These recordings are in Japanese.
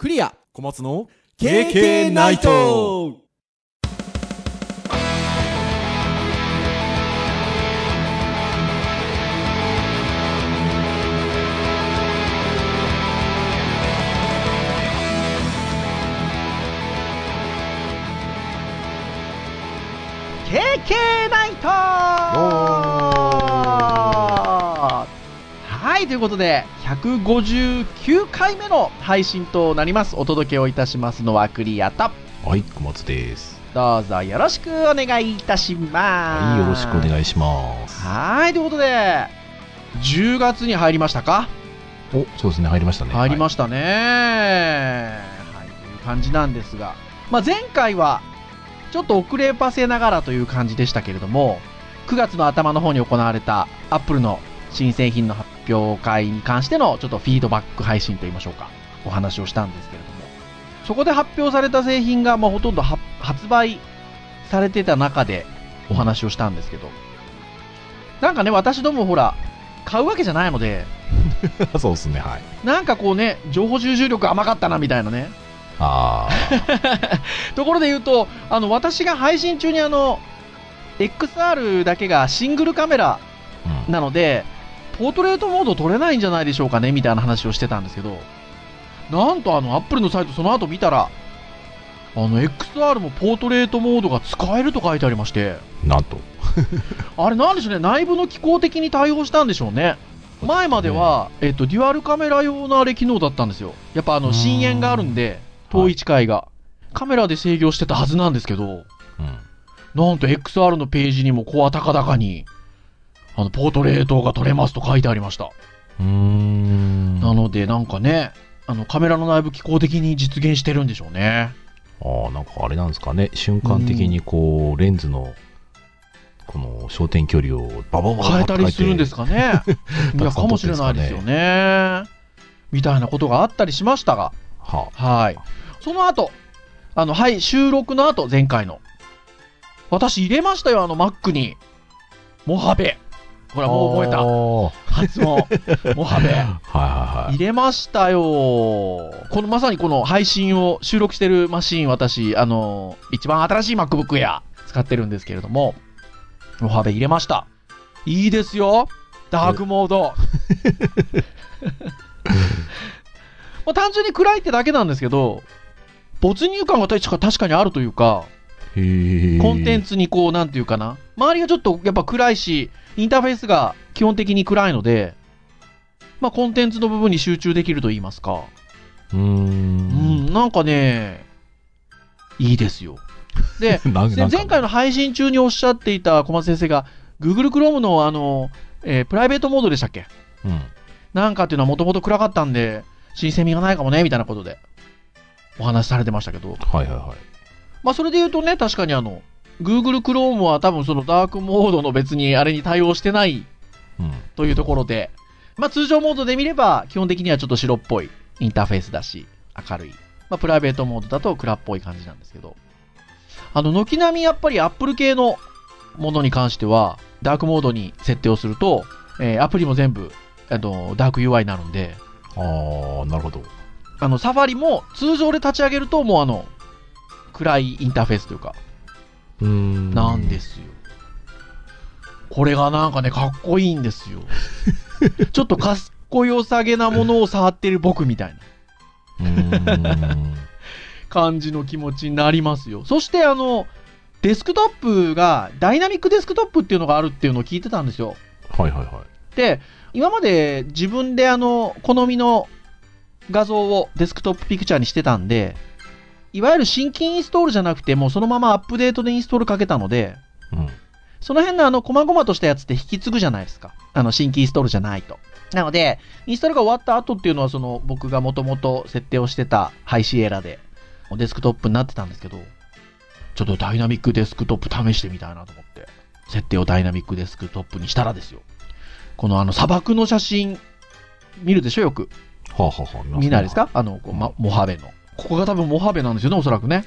クリア。小松の KK ナイト。ケーケーナイト。はい、ということで、159回目の配信となります。お届けをいたしますのはクリアと、はい小松です。どうぞよろしくお願いいたします。はいよろしくお願いします。はい、ということで、10月に入りましたか？おそうですね入りましたね。し入りましたね、はい。という感じなんですが、まあ、前回は、ちょっと遅ればせながらという感じでしたけれども、9月の頭の方に行われたアップルの新製品の発表会に関してのちょっとフィードバック配信といいましょうか、お話をしたんですけれども、そこで発表された製品がまあほとんどは発売されてた中でお話をしたんですけど、なんかね、私どもほら、買うわけじゃないので、そうですねはい。なんかこうね、情報収集力甘かったなみたいなね。あ ところで言うと、あの、私が配信中にあの、XR だけがシングルカメラなので、ポートレートモード撮れないんじゃないでしょうかねみたいな話をしてたんですけど、なんとあの、アップルのサイトその後見たら、あの、XR もポートレートモードが使えると書いてありまして、なんと。あれなんでしょうね、内部の機構的に対応したんでしょうね。前までは、えっと、デュアルカメラ用のあれ機能だったんですよ。やっぱあの、うん。深淵があるんで、遠い。近いが。カメラで制御してたはずなんですけど、うん。なんと XR のページにもコア高々に、あの、ポートレートが撮れますと書いてありました。うーんなので、なんかね、あの、カメラの内部機構的に実現してるんでしょうね。ああなんかあれなんですかね瞬間的にこうレンズのこの焦点距離をバババババ変えたりするんですかね。いや、かもしれないですよね。みたいなことがあったりしましたが、ははい。その後、あの、はい、収録の後、前回の。私入れましたよ、あの、Mac に。モハベ。ほら、もう覚えた。は発音。モハベ。いはいはい入れましたよ。このまさにこの配信を収録してるマシーン、私、あの、一番新しい MacBook Air 使ってるんですけれども、モハベ入れました。いいですよ。ダークモード。まあ、単純に暗いってだけなんですけど、没入感が確か確かにあるというか、コンテンツにこう、なんていうかな。周りがちょっとやっぱ暗いし、インターフェースが基本的に暗いので、まあコンテンツの部分に集中できると言いますか。うーうんん、なんかね、いいですよ。で、前回の配信中におっしゃっていた小松先生が、Google Chrome のあの、えープライベートモードでしたっけ？うん。なんかっていうのはもともと暗かったんで、新鮮味がないかもね、みたいなことで、お話しされてましたけど、はいはいはい。まあそれで言うとね、確かにあの、Google Chrome は多分そのダークモードの別にあれに対応してないうん。というところで、まあ通常モードで見れば基本的にはちょっと白っぽいインターフェースだし、明るい。まあプライベートモードだと暗っぽい感じなんですけど、あの、軒並みやっぱり Apple 系のものに関しては、ダークモードに設定をすると、えーアプリも全部、あの、ダーク UI になるんで、ああなるほど。あの、サファリも通常で立ち上げるともうあの、暗いインターフェースというか、なんですよ。これがなんかね、かっこいいんですよ。ちょっとかっこよさげなものを触ってる僕みたいな感じの気持ちになりますよ。そしてあの、デスクトップが、ダイナミックデスクトップっていうのがあるっていうのを聞いてたんですよ。はいはいはいで、今まで自分であの、好みの画像をデスクトップピクチャーにしてたんで、いわゆる新規インストールじゃなくて、もうそのままアップデートでインストールかけたので、うんその辺のあの、細々としたやつって引き継ぐじゃないですか。あの、新規インストールじゃないと。なので、インストールが終わった後っていうのは、その、僕がもともと設定をしてたハイシエラで、デスクトップになってたんですけど、ちょっとダイナミックデスクトップ試してみたいなと思って、設定をダイナミックデスクトップにしたらですよ。このあの、砂漠の写真、見るでしょ、よく。はあはあ見ないですか？あの、こうま、モハベの。ここが多分モハベなんですよね、おそらくね。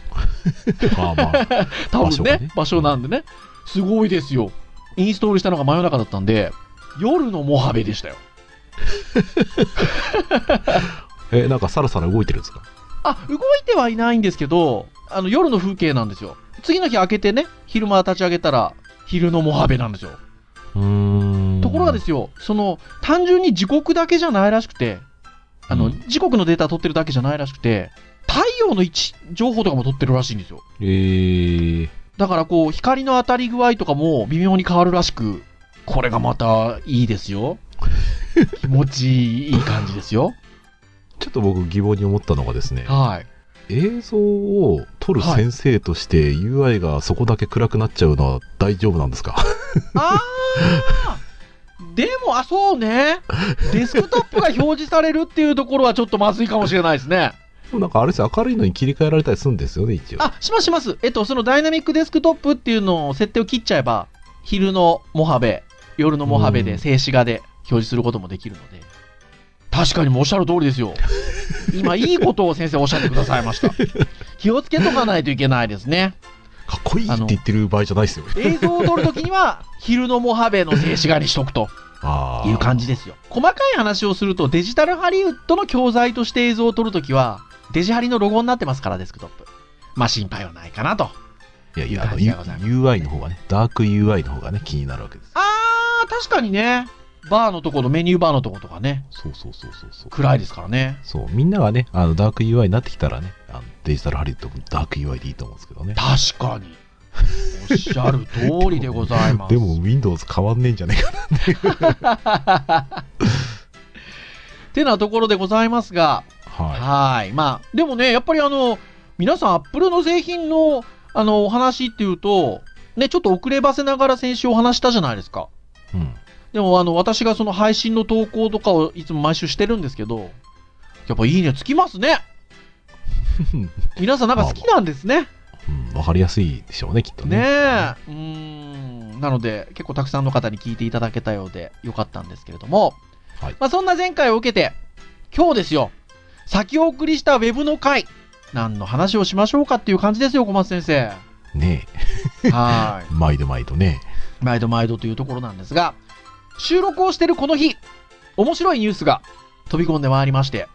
まあまあ 多分ね場所なんでね。すごいですよ。インストールしたのが真夜中だったんで、夜のモハベでしたよ。えなんかサラサラ動いてるんですか？あ、動いてはいないんですけど、あの、夜の風景なんですよ。次の日開けてね、昼間立ち上げたら、昼のモハベなんですよ。うーん。ところがですよ、その、単純に時刻だけじゃないらしくて、あの、うん時刻のデータ取ってるだけじゃないらしくて、太陽の位置情報とかも取ってるらしいんですよ。えー、だからこう、光の当たり具合とかも微妙に変わるらしく、これがまたいいですよ。気持ちいい感じですよ。ちょっと僕疑問に思ったのがですね、はい。映像を撮る先生として UI がそこだけ暗くなっちゃうのは大丈夫なんですか？あーでも、あ、そうね。デスクトップが表示されるっていうところはちょっとまずいかもしれないですね。でもなんかあれですよ明るいのに切り替えられたりするんですよね、一応。あ、しますします。えっと、そのダイナミックデスクトップっていうのを設定を切っちゃえば、昼のモハベ、夜のモハベうんで静止画で表示することもできるので。確かにもうおっしゃる通りですよ。今、いいことを先生おっしゃってくださいました。気をつけとかないといけないですね。かっこいいって言ってる場合じゃないですよ。映像を撮るときには、昼のモハベの静止画にしとくと。いう感じですよ。細かい話をすると、デジタルハリウッドの教材として映像を撮るときは、デジハリのロゴになってますから、デスクトップ。まあ心配はないかなと。いやいや、UI の方がね、ダーク UI の方がね、気になるわけです。あー、確かにね。バーのところ、メニューバーのところとかね、そうそうそうそうそう。暗いですからね。そう、みんながね、あの、ダーク UI になってきたらね、あのデジタルハリウッドもダーク UI でいいと思うんですけどね。確かに。おっしゃる通りでございます。でも、Windows 変わんねえんじゃねえかな。てなところでございますが、ははい。まあ、でもね、やっぱりあの、皆さん、アップルの製品の、あの、お話っていうと、ね、ちょっと遅ればせながら先週お話したじゃないですか。い。うん。でも、あの、私がその配信の投稿とかをいつも毎週してるんですけど、やっぱいいねつきますね。皆さんなんか好きなんですね。うん、わかりやすいでしょうね、きっとね。ねえ。うーん。なので、結構たくさんの方に聞いていただけたようでよかったんですけれども、はいまあそんな前回を受けて、今日ですよ、先送りしたウェブの回、何の話をしましょうかっていう感じですよ、小松先生。ねはえ。毎度毎度ね。い。毎度毎度というところなんですが、収録をしてるこの日、面白いニュースが飛び込んでまいりまして、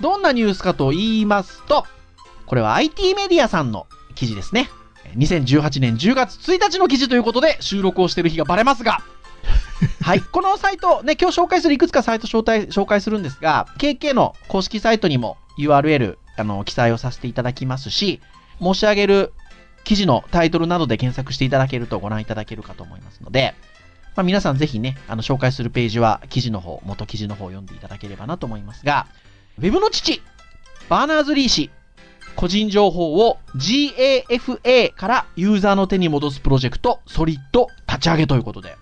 どんなニュースかと言いますと、これは IT メディアさんの記事ですね。2018年10月1日の記事ということで収録をしている日がバレますが、はい。このサイト、ね、今日紹介するいくつかサイト紹介紹介するんですが、KK の公式サイトにも URL、あの、記載をさせていただきますし、申し上げる記事のタイトルなどで検索していただけるとご覧いただけるかと思いますので、まあ、皆さんぜひね、あの、紹介するページは記事の方、元記事の方を読んでいただければなと思いますが、ウェブの父、バーナーズ・リー氏、個人情報を GAFA からユーザーの手に戻すプロジェクト、ソリッド立ち上げということで、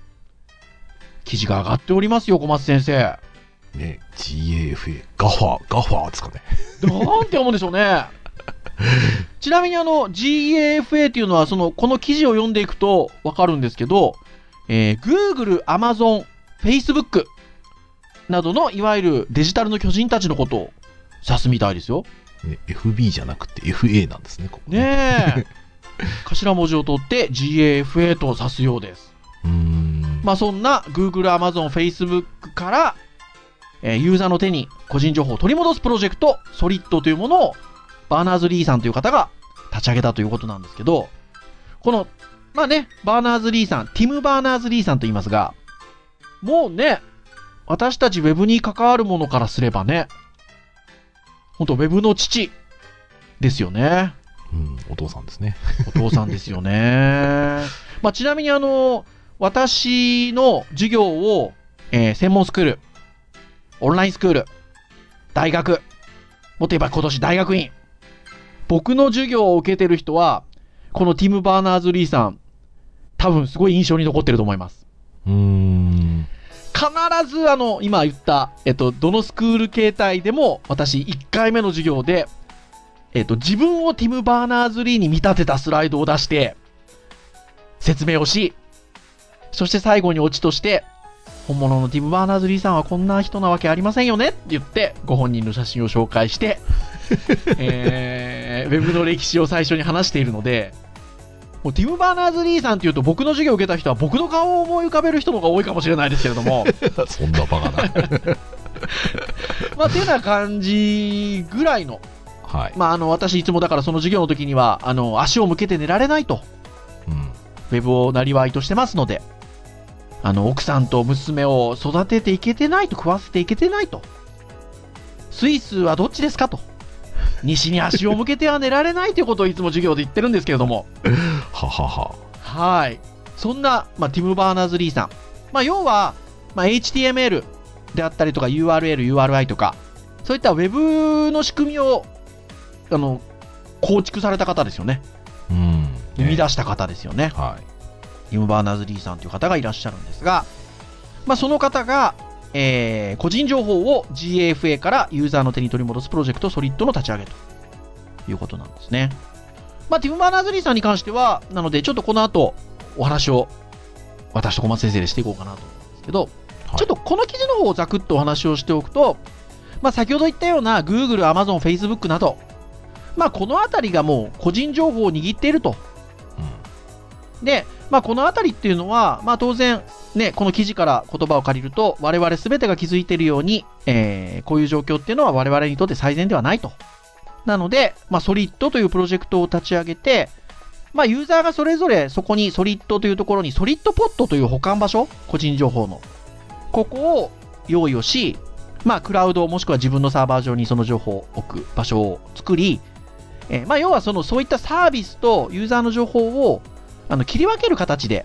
記事が上がっておりますよ、小松先生。ね GAFA、ガファー、ガファーですかね。なんて読むんでしょうね。ちなみにあの GAFA っていうのはそのこの記事を読んでいくとわかるんですけど、えー Google、Amazon、Facebook などのいわゆるデジタルの巨人たちのことを指すみたいですよ。ね FB じゃなくて FA なんですね、ここねえ。頭文字を取って GAFA と指すようです。うーん。まあそんな Google、Amazon、Facebook から、えーユーザーの手に個人情報を取り戻すプロジェクト、ソリッドというものをバーナーズ・リーさんという方が立ち上げたということなんですけど、この、まあね、バーナーズ・リーさん、ティム・バーナーズ・リーさんと言いますが、もうね、私たちウェブに関わるものからすればね、本当ウェブの父ですよね。うん、お父さんですね。お父さんですよね。まあ、ちなみにあの、私の授業を、えー専門スクール、オンラインスクール、大学、もっと言えば今年大学院、僕の授業を受けてる人は、このティム・バーナーズ・リーさん、多分すごい印象に残ってると思います。うーん。必ずあの、今言った、えっと、どのスクール形態でも、私1回目の授業で、えっと、自分をティム・バーナーズ・リーに見立てたスライドを出して、説明をし、そして最後にオチとして、本物のティム・バーナーズ・リーさんはこんな人なわけありませんよねって言って、ご本人の写真を紹介して、えー、ウェブの歴史を最初に話しているので、もうティム・バーナーズ・リーさんっていうと僕の授業を受けた人は僕の顔を思い浮かべる人の方が多いかもしれないですけれども、そんなバカな。まあ、てな感じぐらいのはい。まあ、あの、私いつもだからその授業の時には、あの、足を向けて寝られないと、うん。ウェブをなりわいとしてますので、あの、奥さんと娘を育てていけてないと、食わせていけてないと。スイスはどっちですかと。西に足を向けては寝られないということをいつも授業で言ってるんですけれども。ははは。はい。そんな、まあ、ティム・バーナーズ・リーさん。まあ、要は、まあ、HTML であったりとか URL、URI とか、そういった Web の仕組みを、あの、構築された方ですよね。うん。生みね出した方ですよね。はい。ティム・バーナーズ・リーさんという方がいらっしゃるんですが、まあ、その方が、えー個人情報を GAFA からユーザーの手に取り戻すプロジェクトソリッドの立ち上げということなんですね。まあ、ティム・バーナーズ・リーさんに関しては、なので、ちょっとこの後、お話を私と小松先生でしていこうかなと思うんですけど、はいちょっとこの記事の方をざくっとお話をしておくと、まあ、先ほど言ったような Google、Amazon、Facebook など、まあ、このあたりがもう個人情報を握っていると。で、まあ、このあたりっていうのは、まあ、当然、ね、この記事から言葉を借りると、我々全てが気づいているように、えーこういう状況っていうのは我々にとって最善ではないと。なので、まあ、ソリッドというプロジェクトを立ち上げて、まあ、ユーザーがそれぞれそこにソリッドというところにソリッドポットという保管場所、個人情報の、ここを用意をし、まあ、クラウドもしくは自分のサーバー上にその情報を置く場所を作り、えーまあ、要はそのそういったサービスとユーザーの情報をあの切り分ける形で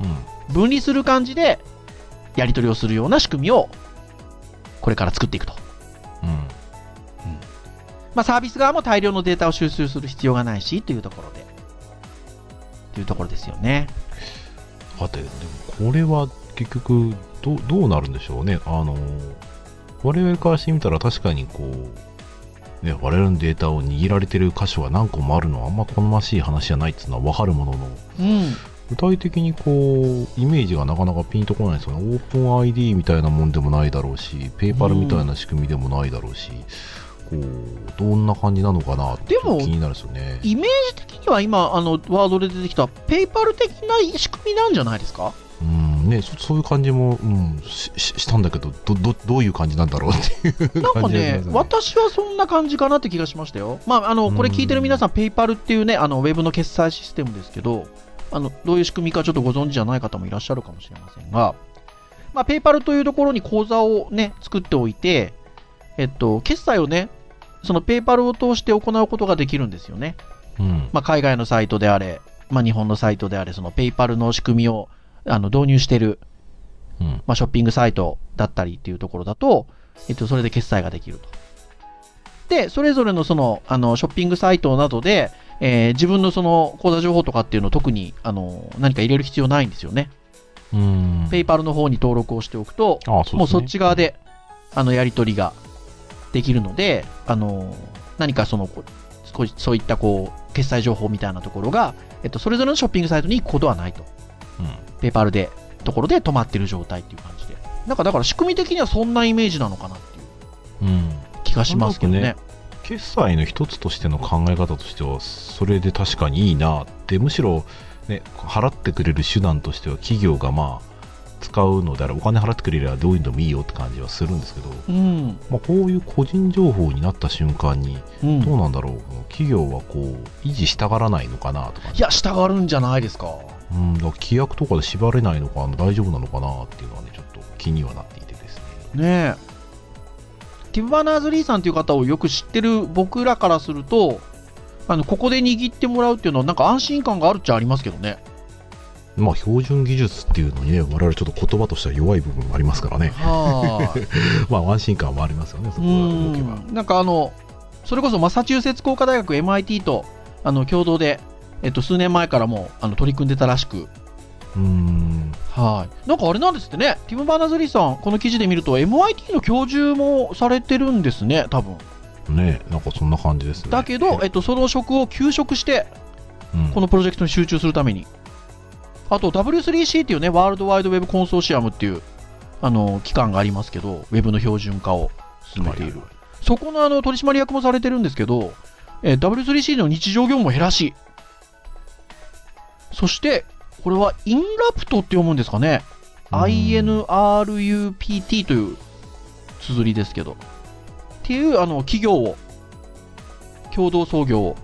うん。分離する感じでやり取りをするような仕組みをこれから作っていくと。うん。まあ、サービス側も大量のデータを収集する必要がないしというところで。というところですよね。さて、でもこれは結局どう、どうなるんでしょうね。あの、我々からしてみたら確かにこう、ね、我々のデータを握られてる箇所が何個もあるのはあんま好ましい話じゃないっていうのは分かるものの、うん。具体的にこう、イメージがなかなかピンとこないですよね。オープン ID みたいなもんでもないだろうし、ペーパルみたいな仕組みでもないだろうし、こう、どんな感じなのかなって気になるんですよね。イメージ的には今、あの、ワードで出てきたペイパル的な仕組みなんじゃないですか？うん、ね、そそういう感じも、うん、しししたんだけど、ど、ど、どういう感じなんだろうっていうなんかねます、私はそんな感じかなって気がしましたよ。まあ、あの、これ聞いてる皆さん、ペイパルっていうね、あの、ウェブの決済システムですけど、あの、どういう仕組みかちょっとご存知じゃない方もいらっしゃるかもしれませんが、まあ、ペイパルというところに口座をね、作っておいて、えっと、決済をね、そのペイパルを通して行うことができるんですよね。うん。まあ、海外のサイトであれ、まあ、日本のサイトであれ、そのペイパルの仕組みをあの導入してる、うん。まあ、ショッピングサイトだったりっていうところだと、えっと、それで決済ができると。で、それぞれのその、あの、ショッピングサイトなどで、えー自分のその口座情報とかっていうのを特に、あの、何か入れる必要ないんですよね。うん。ペイパルの方に登録をしておくと、あそうねもうそっち側で、あの、やり取りができるので、あの、何かその、こそういったこう、決済情報みたいなところが、えっと、それぞれのショッピングサイトに行くことはないと。うん。ペーパルで、ところで止まってる状態っていう感じで。なんかだから仕組み的にはそんなイメージなのかなっていううん。気がしますけどね。なん決済の一つとしての考え方としては、それで確かにいいなって、むしろ、ね、払ってくれる手段としては、企業がまあ、使うのであれば、お金払ってくれればどういうのでもいいよって感じはするんですけど、うん。まあ、こういう個人情報になった瞬間に、うん。どうなんだろう、企業はこう、維持したがらないのかなとか、いや、従うんじゃないですか。うん、だ規約とかで縛れないのかな、大丈夫なのかなっていうのはね、ちょっと気にはなっていてですね。ねえ。ティム・バーナーズ・リーさんという方をよく知ってる僕らからすると、あの、ここで握ってもらうっていうのはなんか安心感があるっちゃありますけどね。まあ、標準技術っていうのにね、我々ちょっと言葉としては弱い部分もありますからね。はい。まあ、安心感もありますよね、そこうが動けば。ん。なんかあの、それこそマサチューセッツ工科大学 MIT と、あの、共同で、えっと、数年前からも、あの、取り組んでたらしく、うん。はい。なんかあれなんですってね、ティム・バーナーズ・リーさん、この記事で見ると、MIT の教授もされてるんですね、多分。ねなんかそんな感じですね。だけど、えっと、その職を休職して、うんこのプロジェクトに集中するために。あと、W3C っていうね、ワールドワイドウェブコンソーシアムっていう、あの、機関がありますけど、ウェブの標準化を進めている。そこのあの取締役もされてるんですけど、えー W3C の日常業務も減らし、そして、これはインラプトって読むんですかね。うん INRUPT という綴りですけど。っていうあの企業を共同創業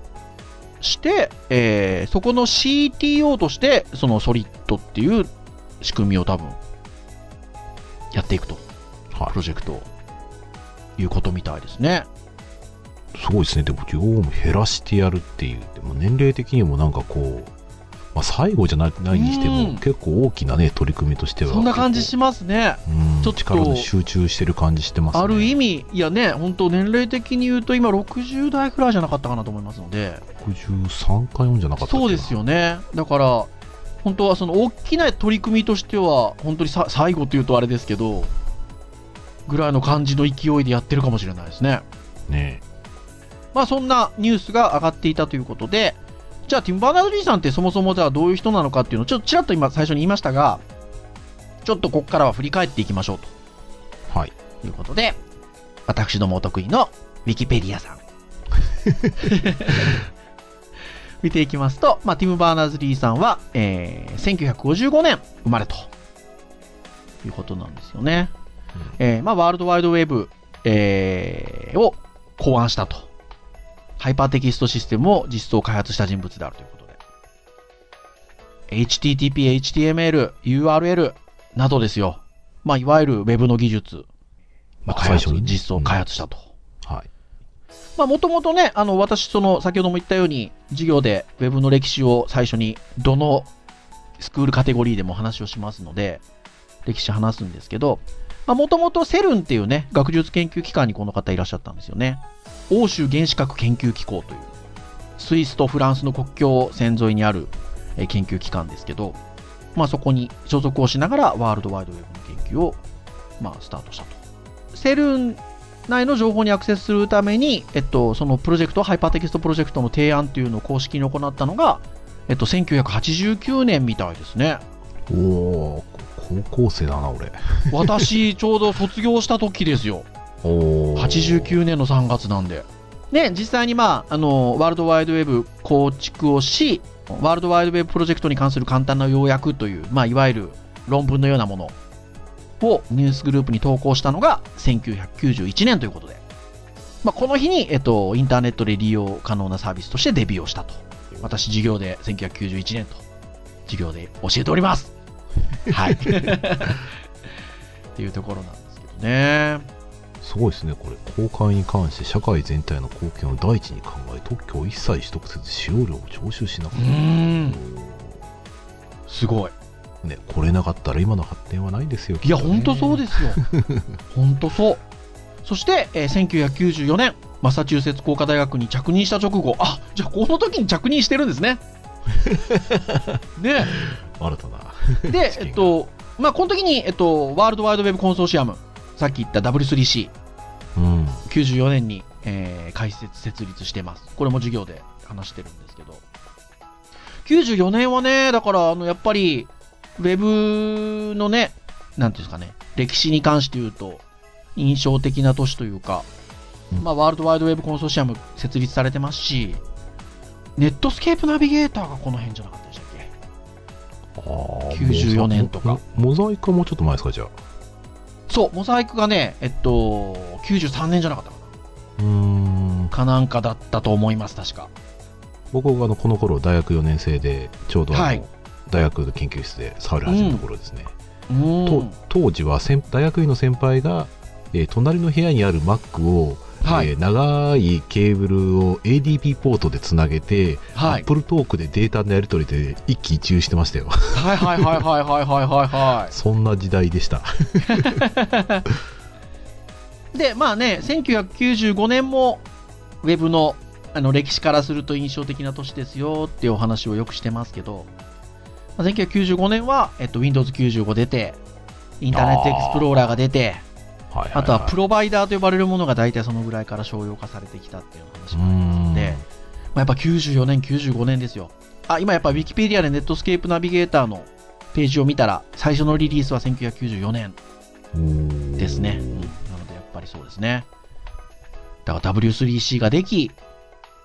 して、えーそこの CTO として、そのソリッドっていう仕組みを多分、やっていくと、はプロジェクトを、いうことみたいですね。い。すごいですね。でも、業務減らしてやるっていう。でも年齢的にもなんかこう、まあ、最後じゃないないにしてうんも、結構大きなね、取り組みとしては。そんな感じしますね。うん、ちょっと力の集中してる感じしてますね。ある意味、いやね、本当年齢的に言うと今60代くらいじゃなかったかなと思いますので、63か4じゃなかったそうですよね。だから、本当はその大きな取り組みとしては、本当にさ最後というとあれですけど、ぐらいの感じの勢いでやってるかもしれないですね。ねまあそんなニュースが上がっていたということで、じゃあティム・バーナード・リーさんってそもそもじゃあどういう人なのかっていうのをちょっとちらっと今最初に言いましたが、ちょっとここからは振り返っていきましょうはい。ということで、私どもお得意のウィキペディアさん。見ていきますと、まあ、ティム・バーナーズ・リーさんは、えー1955年生まれということなんですよね。えーまあ、ワールドワイドウェブ、えーを考案したと。ハイパーテキストシステムを実装開発した人物であるということで。HTTP、HTML、URL などですよ。まあ、いわゆる Web の技術、まあ、開発、最初にね実装開発したと。はい。まあ、もともとね、あの、私、その、先ほども言ったように、授業で Web の歴史を最初に、どのスクールカテゴリーでも話をしますので、歴史話すんですけど、まあ、もともとセルンっていうね、学術研究機関にこの方いらっしゃったんですよね。欧州原子核研究機構という、スイスとフランスの国境線沿いにあるえー研究機関ですけど、まあ、そこに所属をしながらワールドワイドウェブの研究を、まあ、スタートしたと。セルン内の情報にアクセスするために、えっと、そのプロジェクト、ハイパーテキストプロジェクトの提案というのを公式に行ったのが、えっと、1989年みたいですね。おお高校生だな、俺。私、ちょうど卒業した時ですよ。おお89年の3月なんで。で、実際にまあ、あの、ワールドワイドウェブ構築をし、ワールドワイドウェブプロジェクトに関する簡単な要約という、まあ、いわゆる論文のようなものをニュースグループに投稿したのが1991年ということで。まあ、この日に、えっと、インターネットで利用可能なサービスとしてデビューをしたと。私、授業で1991年と、授業で教えております。はい。っていうところなんですけどね。すごいですね、これ。公開に関して社会全体の貢献を第一に考え、特許を一切取得せず使用料を徴収しなかうった。すごい。ね、これなかったら今の発展はないですよ。。いや、本当そうですすよ。本当そう。そして、えー1994年、マサチューセッツ工科大学に着任した直後、あじゃあこの時に着任してるんですね。ね新たな。で、えっと、まあ、この時に、えっと、ワールドワイドウェブコンソーシアム、さっき言った W3C、うん。94年に、えー開設、設立してます。これも授業で話してるんですけど。94年はね、だから、あの、やっぱり、ウェブのね、なんていうんですかね、歴史に関して言うと、印象的な年というか、うんまあ、ワールドワイドウェブコンソーシアム設立されてますし、ネットスケープナビゲーターがこの辺じゃなかったでしたっけ？あー94年とかモモザイクはもうちょっと前ですか、じゃあ。そう、モザイクがね、えっと、93年じゃなかったかうーんな。。かなんかだったと思います、確か。僕があのこの頃大学4年生で、ちょうどはい大学の研究室で触り始めた頃ですね。うん。当時は先大学院の先輩が、えー隣の部屋にある Mac を、はいえー長いケーブルを ADP ポートでつなげて、はい。Apple トークでデータのやり取りで一喜一憂してましたよ。はいはいはいはいはいはいはいは そんな時代でした。い。で、まあね、1995年も、ウェブのあの歴史からすると印象的な年ですよっていうお話をよくしてますけど、まあ、1995年は、えっと、Windows 95出て、インターネットエクスプローラーが出て、はいはいいあとはプロバイダーと呼ばれるものが大体そのぐらいから商用化されてきたっていう話もありますので、まあ、やっぱ94年、95年ですよ。あ、今やっぱ Wikipedia でネットスケープナビゲーターのページを見たら、最初のリリースは1994年うんですね。うん、なのでやっぱりそうですね。だから W3C ができ、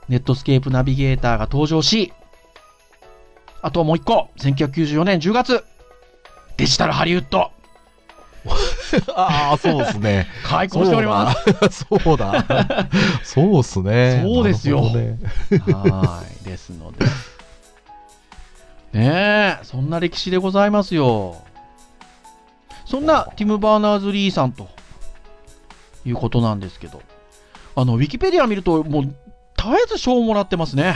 ネットスケープナビゲーターが登場し、あとはもう一個、1994年10月、デジタルハリウッド。ああ、そうですね。開講しております。す。そうだ。そうっすね。そうですよねはい。ですので。ねえ、そんな歴史でございますよ。そんなティム・バーナーズ・リーさんということなんですけど、あの、ウィキペディア見ると、もう、絶えず賞をもらってますね。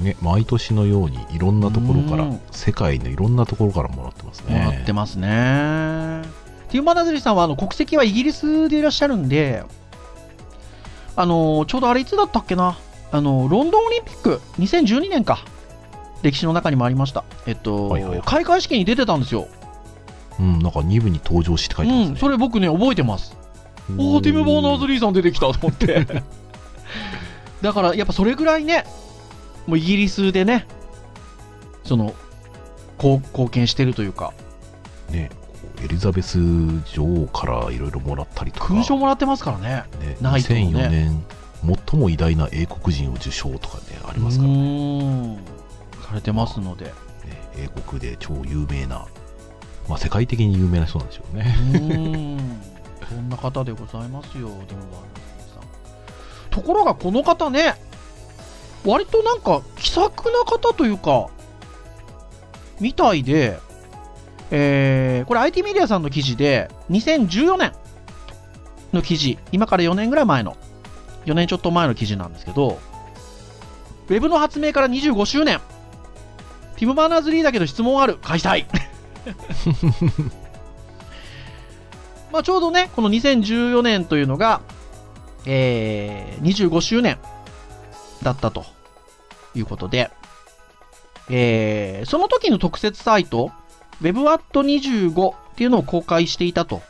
ね、毎年のようにいろんなところからうん、世界のいろんなところからもらってますね。もらってますね。ティム・バーナーズ・リーさんは、あの、国籍はイギリスでいらっしゃるんで、あの、ちょうどあれいつだったっけな、あの、ロンドンオリンピック、2012年か。歴史の中にもありました。えっと、はいはいはい開会式に出てたんですよ。うん、なんか2部に登場して書いてますね。うん、それ僕ね、覚えてます。おー、ティム・バーナーズ・リーさん出てきたと思って。だから、やっぱそれぐらいね、もうイギリスでね、その、こう貢献してるというか、ね、エリザベス女王からいろいろもらったりとか、勲章もらってますからね。ね、ね2004年、最も偉大な英国人を受賞とかね、ありますからうね。されてますので。ね英国で超有名な、まあ、世界的に有名な人なんでしょううね。そんな方でございますよ、ディム・バーさん。ところがこの方ね、割となんか気さくな方というか、みたいで、えー、これ IT メディアさんの記事で、2014年の記事、今から4年ぐらい前の、4年ちょっと前の記事なんですけど、ウェブの発明から25周年、ティム・バーナーズ・リーだけど質問ある、開催。まあちょうどね、この2014年というのが、えー、25周年だったということで、えー、その時の特設サイト、 Webat25 っていうのを公開していたと。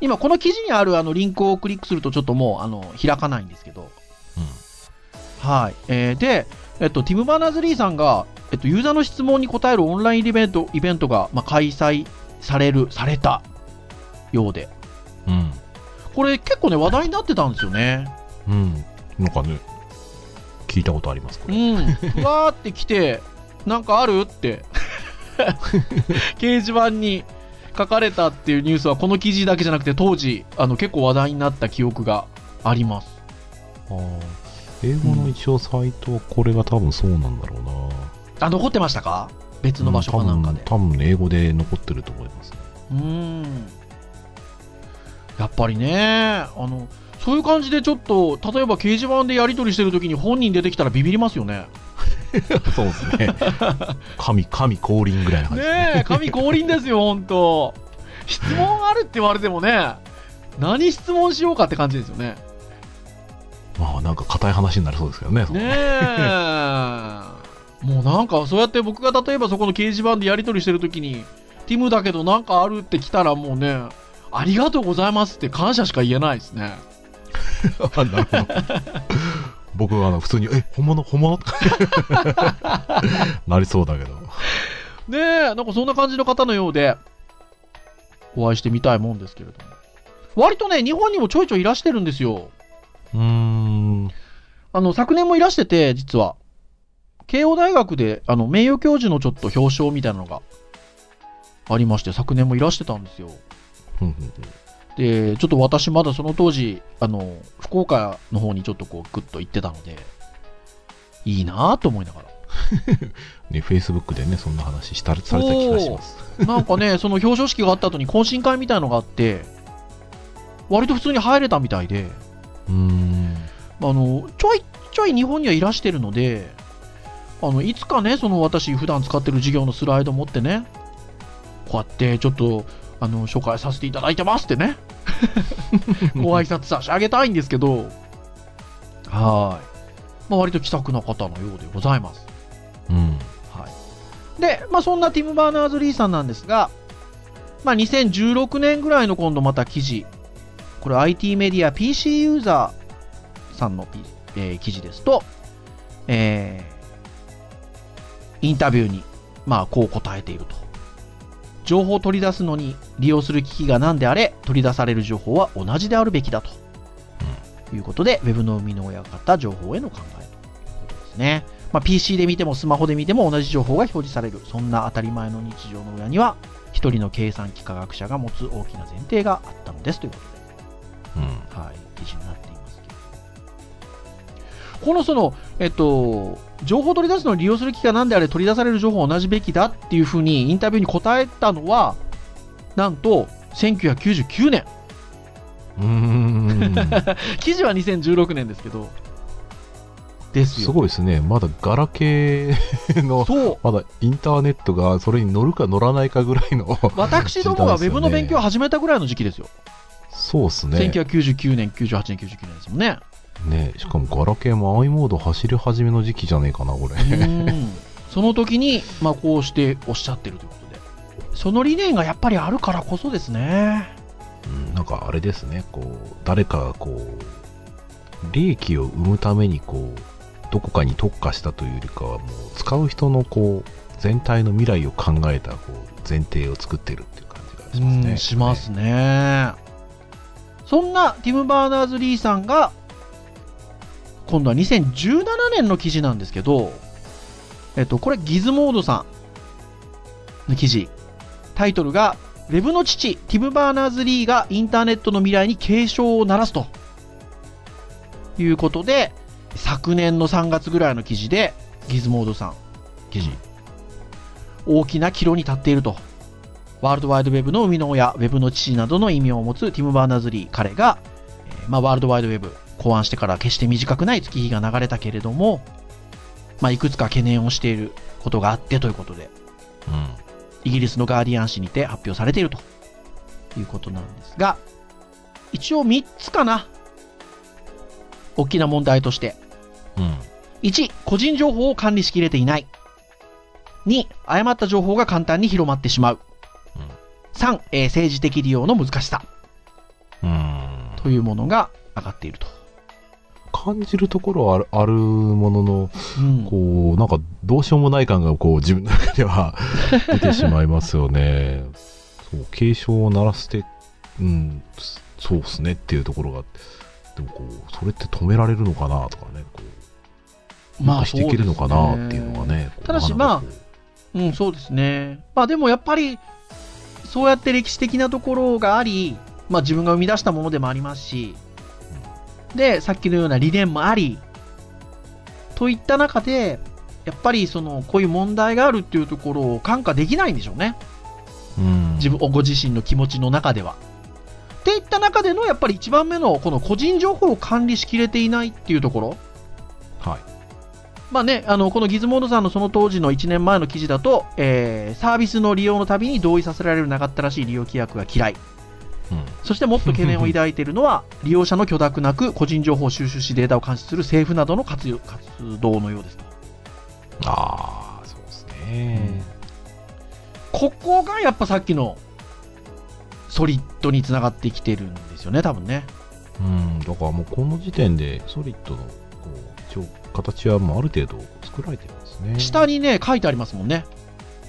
今、この記事にあるあのリンクをクリックするとちょっともうあの開かないんですけど、はい。えーで、えっと、ティム・バーナーズ・リーさんが、えっと、ユーザーの質問に答えるオンラインイベントイベントが、まあ、開催される、されたようで、うん。これ結構ね、話題になってたんですよね。うん。なんかね、聞いたことあります、こうれ。ん。ふわーって来て、なんかあるって、掲示板に書かれたっていうニュースは、この記事だけじゃなくて、当時、あの、結構話題になった記憶があります。あー英語の一応サイトはこれが多分そうなんだろうな。あ、残ってましたか？別の場所かなんかで。多分多分英語で残ってると思いますね。うーんやっぱりね、あの、そういう感じでちょっと、例えば掲示板でやり取りしてるときに本人出てきたらビビりますよね。そうですね。神、神降臨ぐらいな感じですね。ねえ、神降臨ですよ、本当質問あるって言われてもね、何質問しようかって感じですよね。まあなんか硬い話になりそうですけどね。ねえ。もうなんか、そうやって僕が例えばそこの掲示板でやり取りしてるときに、ティムだけどなんかあるって来たらもうね、ありがとうございますって感謝しか言えないですね。あなるほど。僕はあの普通に、え、本物？本物？と かなりそうだけど。ねえ、なんかそんな感じの方のようで、お会いしてみたいもんですけれども。割とね、日本にもちょいちょいいらしてるんですよ。うーん。あの、昨年もいらしてて、実は。慶応大学で、あの、名誉教授のちょっと表彰みたいなのがありまして、昨年もいらしてたんですよ。で、ちょっと私まだその当時、あの、福岡の方にちょっとこう、ぐっと行ってたので、いいなぁと思いながら。ね、Facebook でね、そんな話したされた気がします。なんかね、その表彰式があった後に懇親会みたいのがあって、割と普通に入れたみたいで、うーん。あの、ちょいちょい日本にはいらしてるので、あの、いつかね、その私普段使ってる授業のスライド持ってね、こうやってちょっと、あの、紹介させていただいてますってね、ご挨拶差し上げたいんですけど、はい。まあ、割と気さくな方のようでございます。うん。はい。で、まあ、そんなティム・バーナーズ・リーさんなんですが、まあ、2016年ぐらいの今度また記事、これ IT メディア PC ユーザーさんの、えー記事ですと、えーインタビューに、まあ、こう答えていると。情報を取り出すのに利用する機器が何であれ、取り出される情報は同じであるべきだと。いうことで、Web の生みの親方情報への考えということですね。まあ、PC で見てもスマホで見ても同じ情報が表示される。そんな当たり前の日常の裏には、一人の計算機科学者が持つ大きな前提があったのですということで、うん。はい、記事になってい。このその、えっと、情報を取り出すのを利用する機器が何であれ取り出される情報は同じべきだっていうふうにインタビューに答えたのは、なんと、1999年。うーん。記事は2016年ですけど、ですよ。すごいですね。まだガラケーの、そう。まだインターネットがそれに乗るか乗らないかぐらいの。私どもがウェブの勉強を始めたぐらいの時期ですよ。そうですね。1999年、98年、99年ですもんね。ねしかもガラケーも i モード走り始めの時期じゃねえかな、これ。うんその時に、まあ、こうしておっしゃってるということで。その理念がやっぱりあるからこそですね。うん、なんかあれですね、こう、誰かがこう、利益を生むためにこう、どこかに特化したというよりかは、もう使う人のこう、全体の未来を考えたこう前提を作ってるっていう感じがしますね。うんしますね。そんなティム・バーナーズ・リーさんが、今度は2017年の記事なんですけど、えっと、これギズモードさんの記事。タイトルが、ウェブの父、ティム・バーナーズ・リーがインターネットの未来に警鐘を鳴らすと。いうことで、昨年の3月ぐらいの記事で、ギズモードさん、記事。大きな岐路に立っていると。ワールドワイドウェブの生みの親、ウェブの父などの意味を持つティム・バーナーズ・リー、彼が、まあ、ワールドワイドウェブ考案してから決して短くない月日が流れたけれども、まあ、いくつか懸念をしていることがあってということで、うん。イギリスのガーディアン紙にて発表されているということなんですが、一応3つかな。大きな問題として。うん。1、個人情報を管理しきれていない。2、誤った情報が簡単に広まってしまう。3、えー政治的利用の難しさうん。うん。というものが上がっていると。感じるところはあるあるものの、うんこう、なんかどうしようもない感がこう自分の中では 出てしまいますよね。そう、警鐘を鳴らして、うん、そうっすねっていうところが、でもこう、それって止められるのかなとかね、こう、まあしていけるのかなっていうのがね。こうただしなんかこうん、そうですね。まあでもやっぱり、そうやって歴史的なところがあり、まあ自分が生み出したものでもありますし、で、さっきのような理念もあり、といった中で、やっぱりその、こういう問題があるっていうところを看過できないんでしょうね。ううん、自分、ご自身の気持ちの中では。っていった中での、やっぱり一番目の、この個人情報を管理しきれていないっていうところ。はい。まあね、あの、このギズモードさんのその当時の1年前の記事だと、えーサービスの利用のたびに同意させられる長ったらしい利用規約が嫌い。うん。そしてもっと懸念を抱いているのは、利用者の許諾なく個人情報を収集しデータを監視する政府などの活用活動のようですと。ああ、そうですね。ここがやっぱさっきのソリッドにつながってきてるんですよね、多分ね。うん、だからもうこの時点でソリッドのこう一応形はもうある程度作られてるんですね。下にね、書いてありますもんね。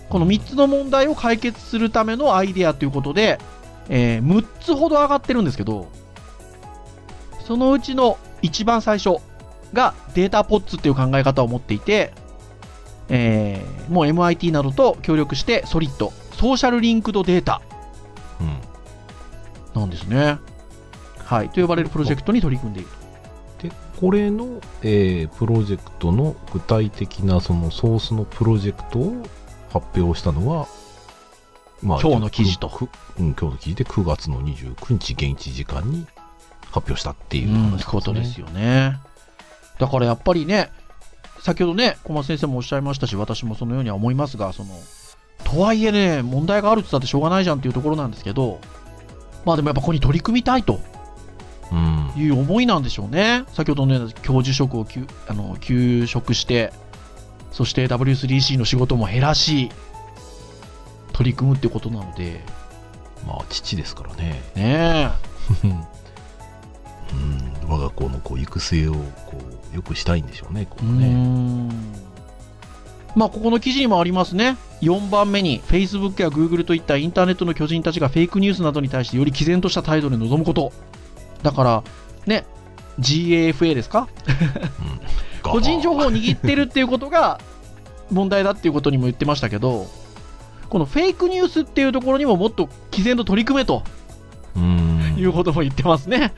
この3つの問題を解決するためのアイデアということで、えー6つほど上がってるんですけど、そのうちの一番最初がデータポッツっていう考え方を持っていて、えーもう MIT などと協力してソリッド、ソーシャルリンクドデータうん。なんですね。はい。と呼ばれるプロジェクトに取り組んでいるで、これの、えープロジェクトの具体的なそのソースのプロジェクトを発表したのは、ま今日の記事とくうん、今日の記事で9月の29日現地時間に発表したっていうことですよ。よね。だからやっぱりね、先ほどね、小松先生もおっしゃいましたし、私もそのようには思いますが、その、とはいえね、問題があるって言ったってしょうがないじゃんっていうところなんですけど、まあでもやっぱここに取り組みたいとうん。いう思いなんでしょうね。先ほどのような教授職を休あの休職して、そして W3C の仕事も減らし、取り組むってことなので、まあ、父ですからね。ねうん。我が子のこう育成をこう良くしたいんでしょうね、こえ。うね。んまあ、ここの記事にもありますね。4番目に、Facebook や Google といったインターネットの巨人たちがフェイクニュースなどに対してより毅然とした態度で臨むこと。だから、ね、GAFA ですか？個人情報を握ってるっていうことが問題だっていうことにも言ってましたけど、このフェイクニュースっていうところにももっと毅然と取り組めとうん。いうことも言ってますね。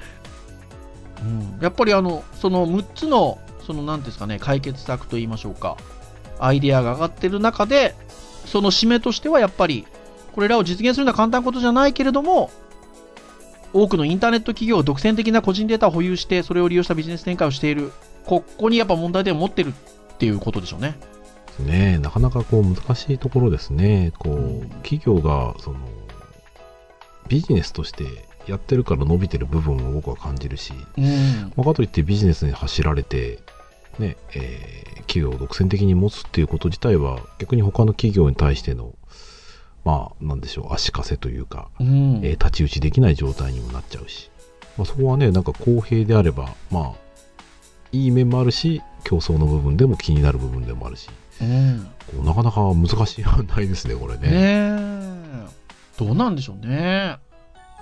うん、やっぱりあの、その6つの、その何ですかね、解決策と言いましょうか、アイデアが上がってる中で、その締めとしてはやっぱり、これらを実現するのは簡単なことじゃないけれども、多くのインターネット企業、独占的な個人データを保有して、それを利用したビジネス展開をしている、ここにやっぱ問題点を持ってるっていうことでしょうね。ねなかなかこう難しいところですね。こう企業が、その、ビジネスとしてやってるから伸びてる部分を僕は感じるし、うん。まあかといってビジネスに走られて、ね、えー企業を独占的に持つっていうこと自体は、逆に他の企業に対しての、まあ、なんでしょう、足かせというか、うん。えー太刀打ちできない状態にもなっちゃうし、まあ、そこはね、なんか公平であれば、まあ、いい面もあるし、競争の部分でも気になる部分でもあるし、うん。なかなか難しい問題ですね、これね。どうなんでしょうね。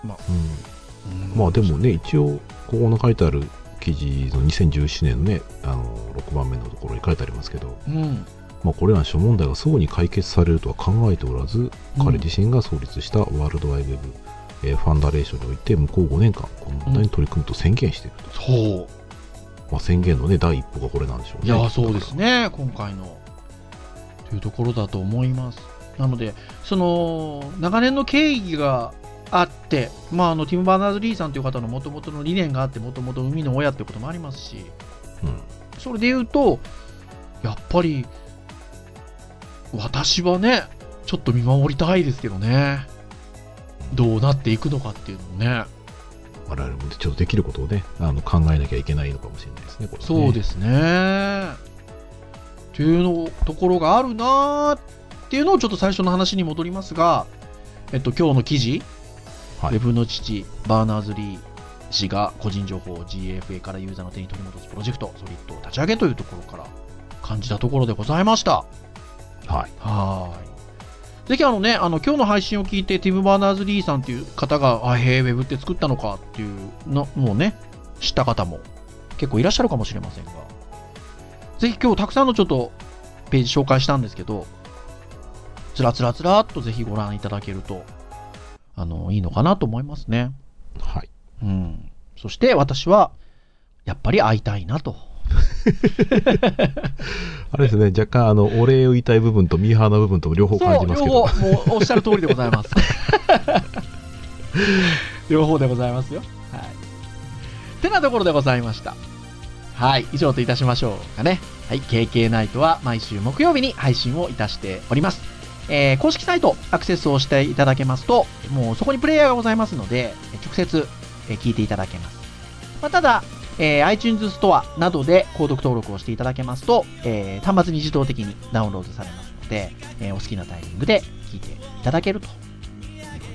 うん、うんまあでもね、一応、ここの書いてある記事の2017年のね、あの6番目のところに書いてありますけど、うん。まあ、これらの諸問題がすぐに解決されるとは考えておらず、うん彼自身が創立したワールドワイドウェブ、えーファンダレーションにおいて向こう5年間、この問題に取り組むと宣言していると。そう。まあ、宣言のね、第一歩がこれなんでしょうね。いや、そうですね、今回の。というところだと思います。なので、その、長年の経緯があって、まあ、あの、ティム・バーナーズ・リーさんという方のもともとの理念があって、もともと海の親っていうこともありますし、うん。それで言うと、やっぱり、私はね、ちょっと見守りたいですけどね。どうなっていくのかっていうのをね。我々もちょっとできることをね、あの考えなきゃいけないのかもしれないですね、これ、ね。そうですね。っていうのところがあるなーっていうのをちょっと最初の話に戻りますが、えっと、今日の記事、はいウェブの父、バーナーズ・リー氏が個人情報を GAFA からユーザーの手に取り戻すプロジェクト、ソリッドを立ち上げというところから感じたところでございました。はい。はーい。ぜひあのね、あの今日の配信を聞いて、ティム・バーナーズ・リーさんっていう方が、あ、へえ、ウェブって作ったのかっていうのもね、知った方も結構いらっしゃるかもしれませんが、ぜひ今日たくさんのちょっとページ紹介したんですけど、つらつらつらっとぜひご覧いただけると、あの、いいのかなと思いますね。はい。うん。そして私は、やっぱり会いたいなと。あれですね、若干、あの、お礼を言いたい部分とミーハーな部分と両方感じますけど。両方、もうおっしゃる通りでございます。両方でございますよ。はい。てなところでございました。はい。以上といたしましょうかね。はい。KK ナイトは毎週木曜日に配信をいたしております。えー公式サイトアクセスをしていただけますと、もうそこにプレイヤーがございますので、直接、え聞いていただけます。まあ、ただ、えー iTunes ストアなどで購読登録をしていただけますと、えー端末に自動的にダウンロードされますので、えーお好きなタイミングで聞いていただけるということで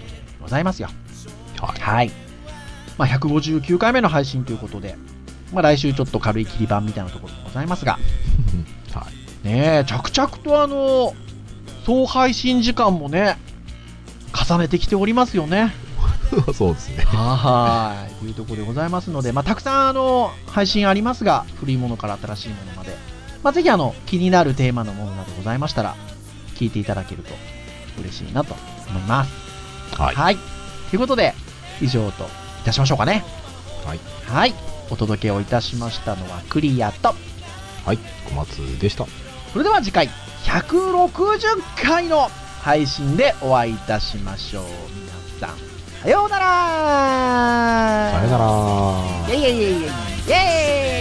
ございますよ。はい。はい。まあ、159回目の配信ということで、まあ、来週ちょっと軽い切り版みたいなところでございますが、はい。ねえ、着々とあの、総配信時間もね、重ねてきておりますよね。そうですね。はい。というところでございますので、まあ、たくさんあの、配信ありますが、古いものから新しいものまで、まあ、ぜひあの、気になるテーマのものなどございましたら、聞いていただけると嬉しいなと思います。はい。はい。ということで、以上といたしましょうかね。はい。はい。お届けをいたしましたのはクリアと、はい。小松でした。それでは次回、160回の配信でお会いいたしましょう。皆さん、さようならさよなら。イェイイェイイェイイェイイェイ